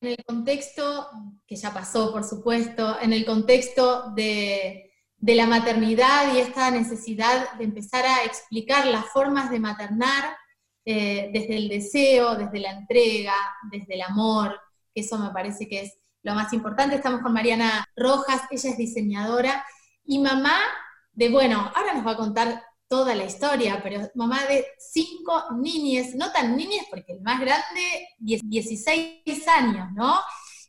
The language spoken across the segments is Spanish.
el contexto, que ya pasó por supuesto, en el contexto de, la maternidad y esta necesidad de empezar a explicar las formas de maternar eh, desde el deseo, desde la entrega, desde el amor, que eso me parece que es lo más importante. Estamos con Mariana Rojas, ella es diseñadora y mamá de, bueno, ahora nos va a contar toda la historia, pero mamá de cinco niñas, no tan niñas porque el más grande, 16 años, ¿no?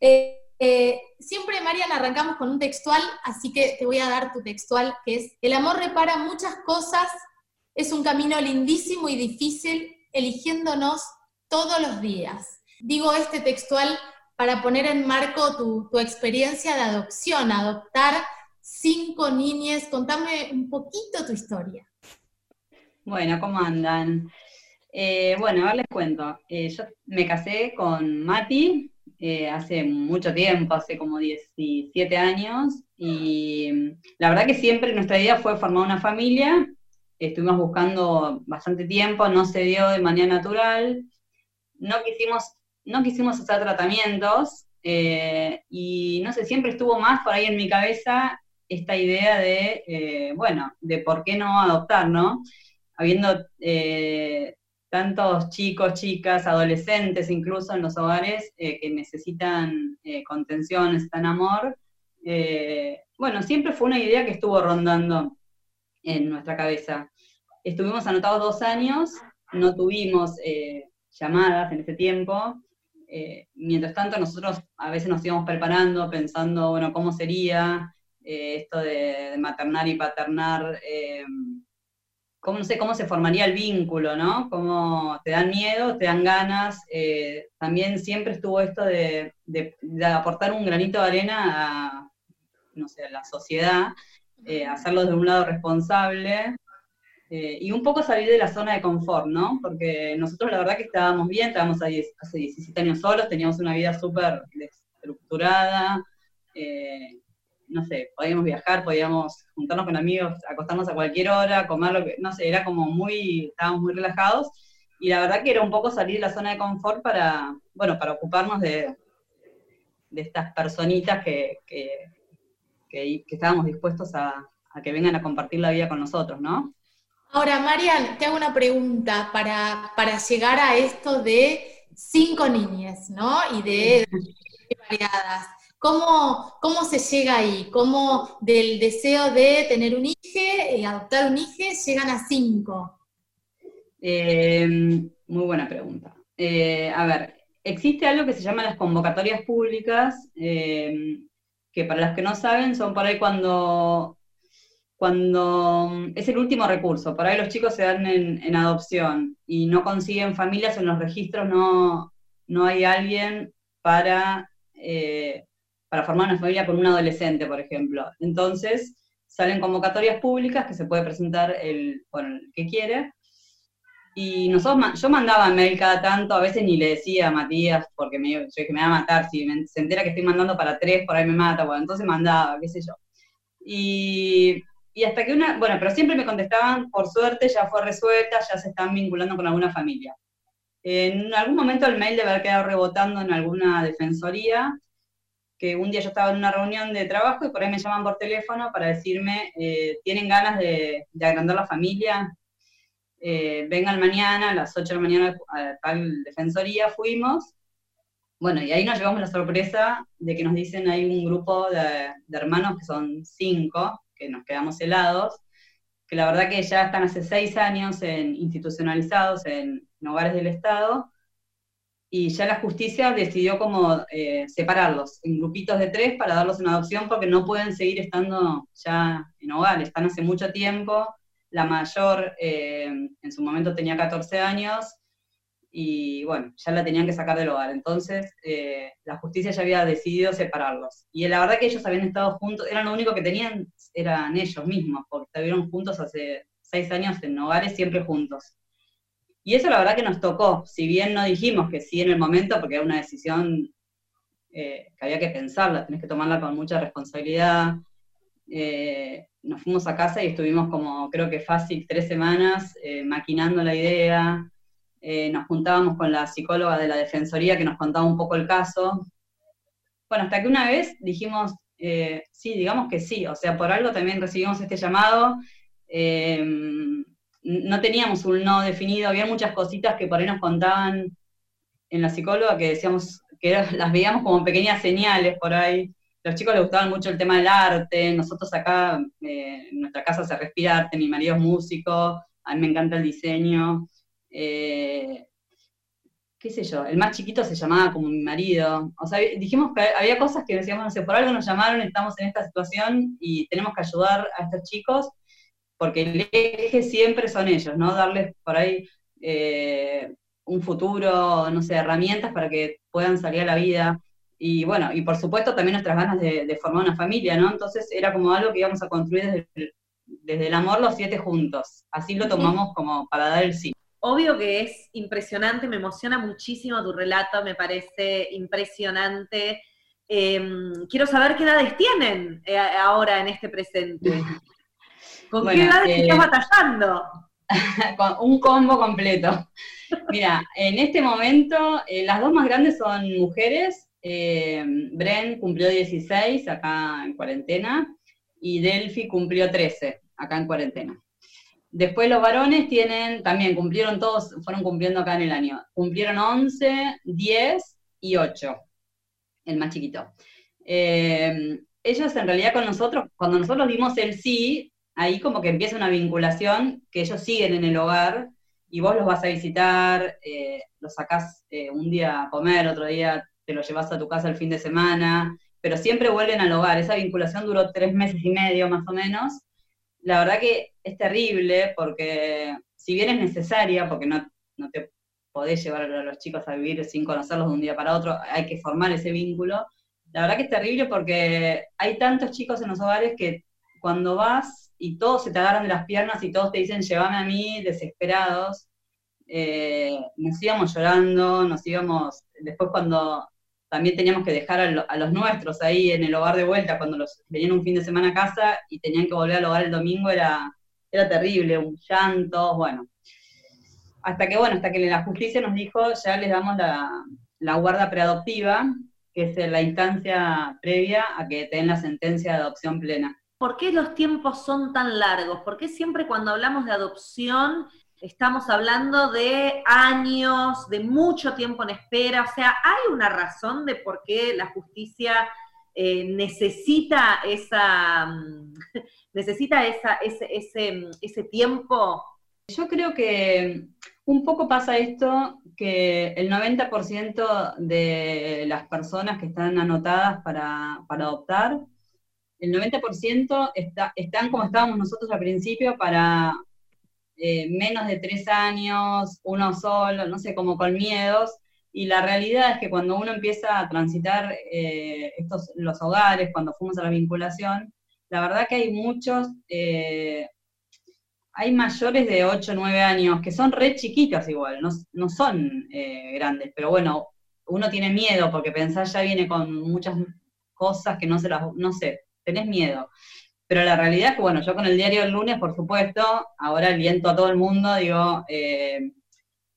Eh, eh, siempre, Mariana, arrancamos con un textual, así que te voy a dar tu textual, que es, el amor repara muchas cosas, es un camino lindísimo y difícil, eligiéndonos todos los días. Digo este textual para poner en marco tu, tu experiencia de adopción, adoptar cinco niñas. Contame un poquito tu historia. Bueno, ¿cómo andan? Eh, bueno, a ver, les cuento. Eh, yo me casé con Mati eh, hace mucho tiempo, hace como 17 años, y la verdad que siempre nuestra idea fue formar una familia. Estuvimos buscando bastante tiempo, no se dio de manera natural. No quisimos, no quisimos hacer tratamientos, y no sé, siempre estuvo más por ahí en mi cabeza esta idea de, bueno, de por qué no adoptar, ¿no? habiendo eh, tantos chicos, chicas, adolescentes incluso en los hogares eh, que necesitan eh, contención, necesitan amor, bueno, siempre fue una idea que estuvo rondando en nuestra cabeza. Estuvimos anotados dos años, no tuvimos llamadas en ese tiempo, mientras tanto nosotros a veces nos íbamos preparando, pensando, bueno, cómo sería esto de, de, maternar y paternar cómo, no sé, cómo se formaría el vínculo, ¿no? Cómo te dan miedo, te dan ganas. Eh, también siempre estuvo esto de, aportar un granito de arena a, no sé, a la sociedad, eh, hacerlo de un lado responsable. Eh, y un poco salir de la zona de confort, ¿no? Porque nosotros la verdad que estábamos bien, estábamos ahí hace 17 años solos, teníamos una vida súper estructurada, no sé, podíamos viajar, podíamos juntarnos con amigos, acostarnos a cualquier hora, comer lo que, no sé, era como muy, estábamos muy relajados, y la verdad que era un poco salir de la zona de confort para, bueno, para ocuparnos de, de estas personitas que, que, estábamos dispuestos a, que vengan a compartir la vida con nosotros, ¿no? Ahora, Marian, te hago una pregunta para, para llegar a esto de cinco niñas, ¿no? Y de variadas. ¿Cómo, ¿Cómo se llega ahí? ¿Cómo del deseo de tener un hijo, y adoptar un hijo, llegan a cinco? Eh, muy buena pregunta. Eh, a ver, existe algo que se llama las convocatorias públicas, eh, que para las que no saben son por ahí cuando, cuando es el último recurso, por ahí los chicos se dan en, adopción y no consiguen familias en los registros, no, no hay alguien para para formar una familia con un adolescente, por ejemplo. Entonces, salen convocatorias públicas que se puede presentar el, que quiere. Y nosotros, yo mandaba mail cada tanto, a veces ni le decía a Matías, porque me, yo dije, me va a matar, si se entera que estoy mandando para tres, por ahí me mata, bueno, entonces mandaba, qué sé yo. Y, y hasta que una, bueno, pero siempre me contestaban, por suerte ya fue resuelta, ya se están vinculando con alguna familia. En algún momento el mail debe haber quedado rebotando en alguna defensoría, que un día yo estaba en una reunión de trabajo y por ahí me llaman por teléfono para decirme, eh, ¿tienen ganas de, agrandar la familia? Eh, vengan mañana a las 8 de la mañana a tal defensoría, fuimos. Bueno, y ahí nos llevamos la sorpresa de que nos dicen hay un grupo de, hermanos que son cinco, que nos quedamos helados, que la verdad que ya están hace seis años en, institucionalizados en hogares del Estado, y ya la justicia decidió como eh, separarlos en grupitos de tres para darlos en adopción porque no pueden seguir estando ya en hogar, están hace mucho tiempo, la mayor eh, en su momento tenía 14 años y bueno, ya la tenían que sacar del hogar, entonces eh, la justicia ya había decidido separarlos. Y la verdad que ellos habían estado juntos, eran lo único que tenían, eran ellos mismos, porque estuvieron juntos hace seis años en hogares, siempre juntos. Y eso la verdad que nos tocó, si bien no dijimos que sí en el momento, porque era una decisión eh, que había que pensarla, tenés que tomarla con mucha responsabilidad. Eh, nos fuimos a casa y estuvimos como, creo que fácil, tres semanas eh, maquinando la idea. nos juntábamos con la psicóloga de la Defensoría que nos contaba un poco el caso. Bueno, hasta que una vez dijimos, sí, digamos que sí, o sea, por algo también recibimos este llamado. No teníamos un no definido, había muchas cositas que por ahí nos contaban en la psicóloga que decíamos que las veíamos como pequeñas señales por ahí. Los chicos les gustaban mucho el tema del arte, nosotros acá eh, en nuestra casa se respira arte, mi marido es músico, a mí me encanta el diseño. Eh, qué sé yo, el más chiquito se llamaba como mi marido. O sea, dijimos que había cosas que decíamos, no sé, por algo nos llamaron, estamos en esta situación y tenemos que ayudar a estos chicos, porque el eje siempre son ellos, ¿no? Darles por ahí eh, un futuro, no sé, herramientas para que puedan salir a la vida. Y bueno, y por supuesto también nuestras ganas de, formar una familia, ¿no? Entonces era como algo que íbamos a construir desde el, desde el amor los siete juntos. Así lo tomamos como para dar el sí. Obvio que es impresionante, me emociona muchísimo tu relato, me parece impresionante. Em, quiero saber qué edades tienen eh, ahora en este presente. ¿Con qué edades estás eh, batallando? con un combo completo. Mira, en este momento eh, las dos más grandes son mujeres. Bren cumplió 16 acá en cuarentena y Delphi cumplió 13 acá en cuarentena. Después los varones tienen, también cumplieron todos, fueron cumpliendo acá en el año. Cumplieron 11, 10 y 8, el más chiquito. Eh, ellos en realidad con nosotros, cuando nosotros dimos el sí, ahí como que empieza una vinculación que ellos siguen en el hogar y vos los vas a visitar, eh, los sacás eh, un día a comer, otro día te los llevas a tu casa el fin de semana, pero siempre vuelven al hogar. Esa vinculación duró tres meses y medio más o menos, la verdad que es terrible porque si bien es necesaria, porque no, no te podés llevar a los chicos a vivir sin conocerlos de un día para otro, hay que formar ese vínculo. La verdad que es terrible porque hay tantos chicos en los hogares que cuando vas y todos se te agarran de las piernas y todos te dicen llévame a mí, desesperados, eh, nos íbamos llorando, nos íbamos, después cuando también teníamos que dejar a, los nuestros ahí en el hogar de vuelta cuando los venían un fin de semana a casa y tenían que volver al hogar el domingo, era, era terrible, un llanto, bueno. Hasta que, bueno, hasta que la justicia nos dijo, ya les damos la, la guarda preadoptiva, que es la instancia previa a que den la sentencia de adopción plena. ¿Por qué los tiempos son tan largos? ¿Por qué siempre cuando hablamos de adopción estamos hablando de años, de mucho tiempo en espera, o sea, ¿hay una razón de por qué la justicia eh, necesita esa mm, necesita esa, ese, ese, ese tiempo? Yo creo que un poco pasa esto que el 90% de las personas que están anotadas para, para adoptar, el 90% está, están como estábamos nosotros al principio para, eh, menos de tres años, uno solo, no sé, como con miedos. Y la realidad es que cuando uno empieza a transitar eh, estos, los hogares, cuando fuimos a la vinculación, la verdad que hay muchos, eh, hay mayores de 8 o 9 años que son re chiquitos igual, no, no son grandes, pero bueno, uno tiene miedo porque pensar ya viene con muchas cosas que no se las, no sé, tenés miedo. Pero la realidad es que, bueno, yo con el diario del lunes, por supuesto, ahora aliento a todo el mundo, digo, eh,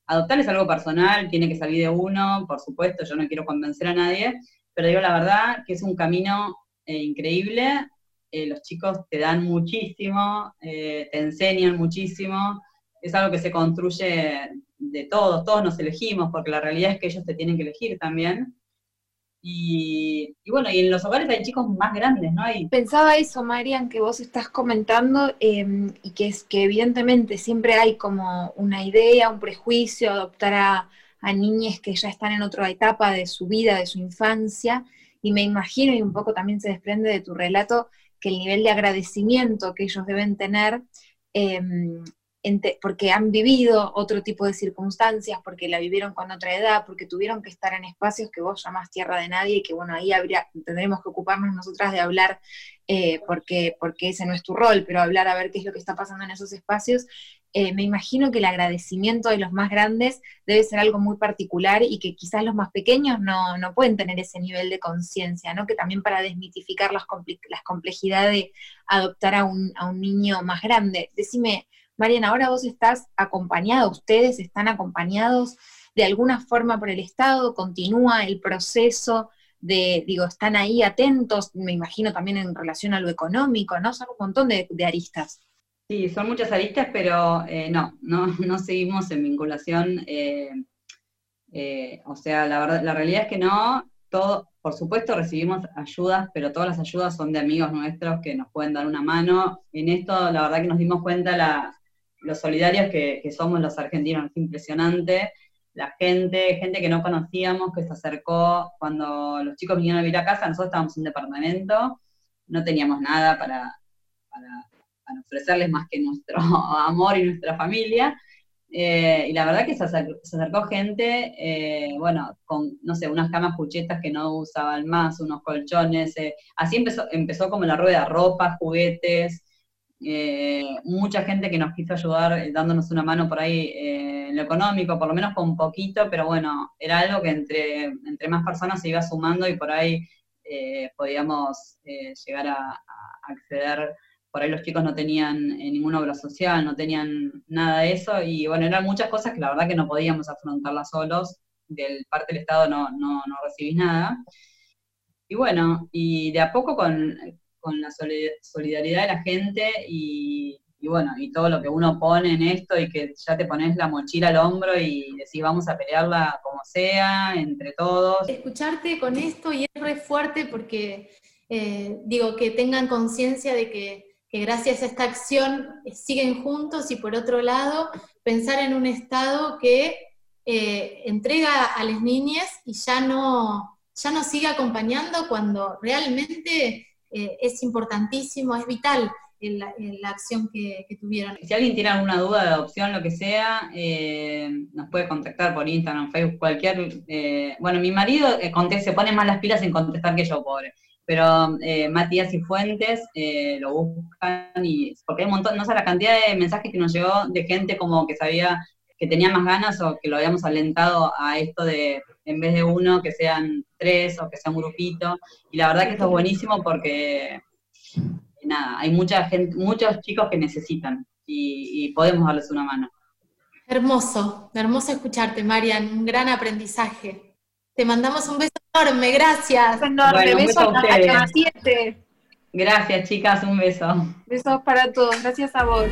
adoptar es algo personal, tiene que salir de uno, por supuesto, yo no quiero convencer a nadie, pero digo la verdad que es un camino eh, increíble, eh, los chicos te dan muchísimo, te enseñan muchísimo, es algo que se construye de todos, todos nos elegimos, porque la realidad es que ellos te tienen que elegir también. Y, bueno, y en los hogares hay chicos más grandes, ¿no? Hay... Pensaba eso, Marian, que vos estás comentando, em, y que es que evidentemente siempre hay como una idea, un prejuicio, adoptar a, a niñas que ya están en otra etapa de su vida, de su infancia, y me imagino, y un poco también se desprende de tu relato, que el nivel de agradecimiento que ellos deben tener em, porque han vivido otro tipo de circunstancias, porque la vivieron con otra edad, porque tuvieron que estar en espacios que vos llamás tierra de nadie y que bueno, ahí habría, tendremos que ocuparnos nosotras de hablar, eh, porque, porque ese no es tu rol, pero hablar a ver qué es lo que está pasando en esos espacios. Eh, me imagino que el agradecimiento de los más grandes debe ser algo muy particular y que quizás los más pequeños no, no pueden tener ese nivel de conciencia, ¿no? Que también para desmitificar las, las complejidades de adoptar a un, a un niño más grande. Decime, Mariana, ahora vos estás acompañada, ustedes están acompañados de alguna forma por el Estado, continúa el proceso de, digo, están ahí atentos, me imagino también en relación a lo económico, ¿no? Son un montón de, aristas. Sí, son muchas aristas, pero eh, no, no, no seguimos en vinculación. Eh, eh, o sea, la, verdad, la realidad es que no, todo, por supuesto recibimos ayudas, pero todas las ayudas son de amigos nuestros que nos pueden dar una mano. En esto, la verdad que nos dimos cuenta la, los solidarios que, somos los argentinos, es impresionante la gente, gente que no conocíamos, que se acercó cuando los chicos vinieron a vivir a casa, nosotros estábamos en un departamento, no teníamos nada para, ofrecerles más que nuestro amor y nuestra familia. Eh, y la verdad que se acercó, gente, eh, bueno, con, no sé, unas camas cuchetas que no usaban más, unos colchones, eh, así empezó, empezó como la rueda, ropa, juguetes, mucha gente que nos quiso ayudar dándonos una mano por ahí lo económico, por lo menos con poquito, pero bueno, era algo que entre, entre más personas se iba sumando y por ahí eh, podíamos eh, llegar a, acceder. Por ahí los chicos no tenían eh, ninguna obra social, no tenían nada de eso, y bueno, eran muchas cosas que la verdad que no podíamos afrontarlas solos, del parte del Estado no, no, no recibís nada. Y bueno, y de a poco con, con la solidaridad de la gente y, bueno, y todo lo que uno pone en esto y que ya te pones la mochila al hombro y decís vamos a pelearla como sea, entre todos. Escucharte con esto y es re fuerte porque eh, digo que tengan conciencia de que, gracias a esta acción eh, siguen juntos y por otro lado pensar en un Estado que eh, entrega a las niñas y ya no, ya no sigue acompañando cuando realmente es importantísimo, es vital en la, acción que, tuvieron. Si alguien tiene alguna duda de adopción, lo que sea, eh, nos puede contactar por Instagram, Facebook, cualquier... Eh, bueno, mi marido eh, se pone más las pilas en contestar que yo, pobre. Pero Matías y Fuentes lo buscan y... Porque hay un montón, no sé, la cantidad de mensajes que nos llegó de gente como que sabía que tenía más ganas o que lo habíamos alentado a esto de, en vez de uno, que sean tres o que sea un grupito. Y la verdad que esto es buenísimo porque nada, hay mucha gente, muchos chicos que necesitan y, podemos darles una mano. Hermoso, hermoso escucharte, Marian, un gran aprendizaje. Te mandamos un beso enorme, gracias. Enorme, beso, a ustedes. Gracias, chicas, un beso. Besos para todos, gracias a vos.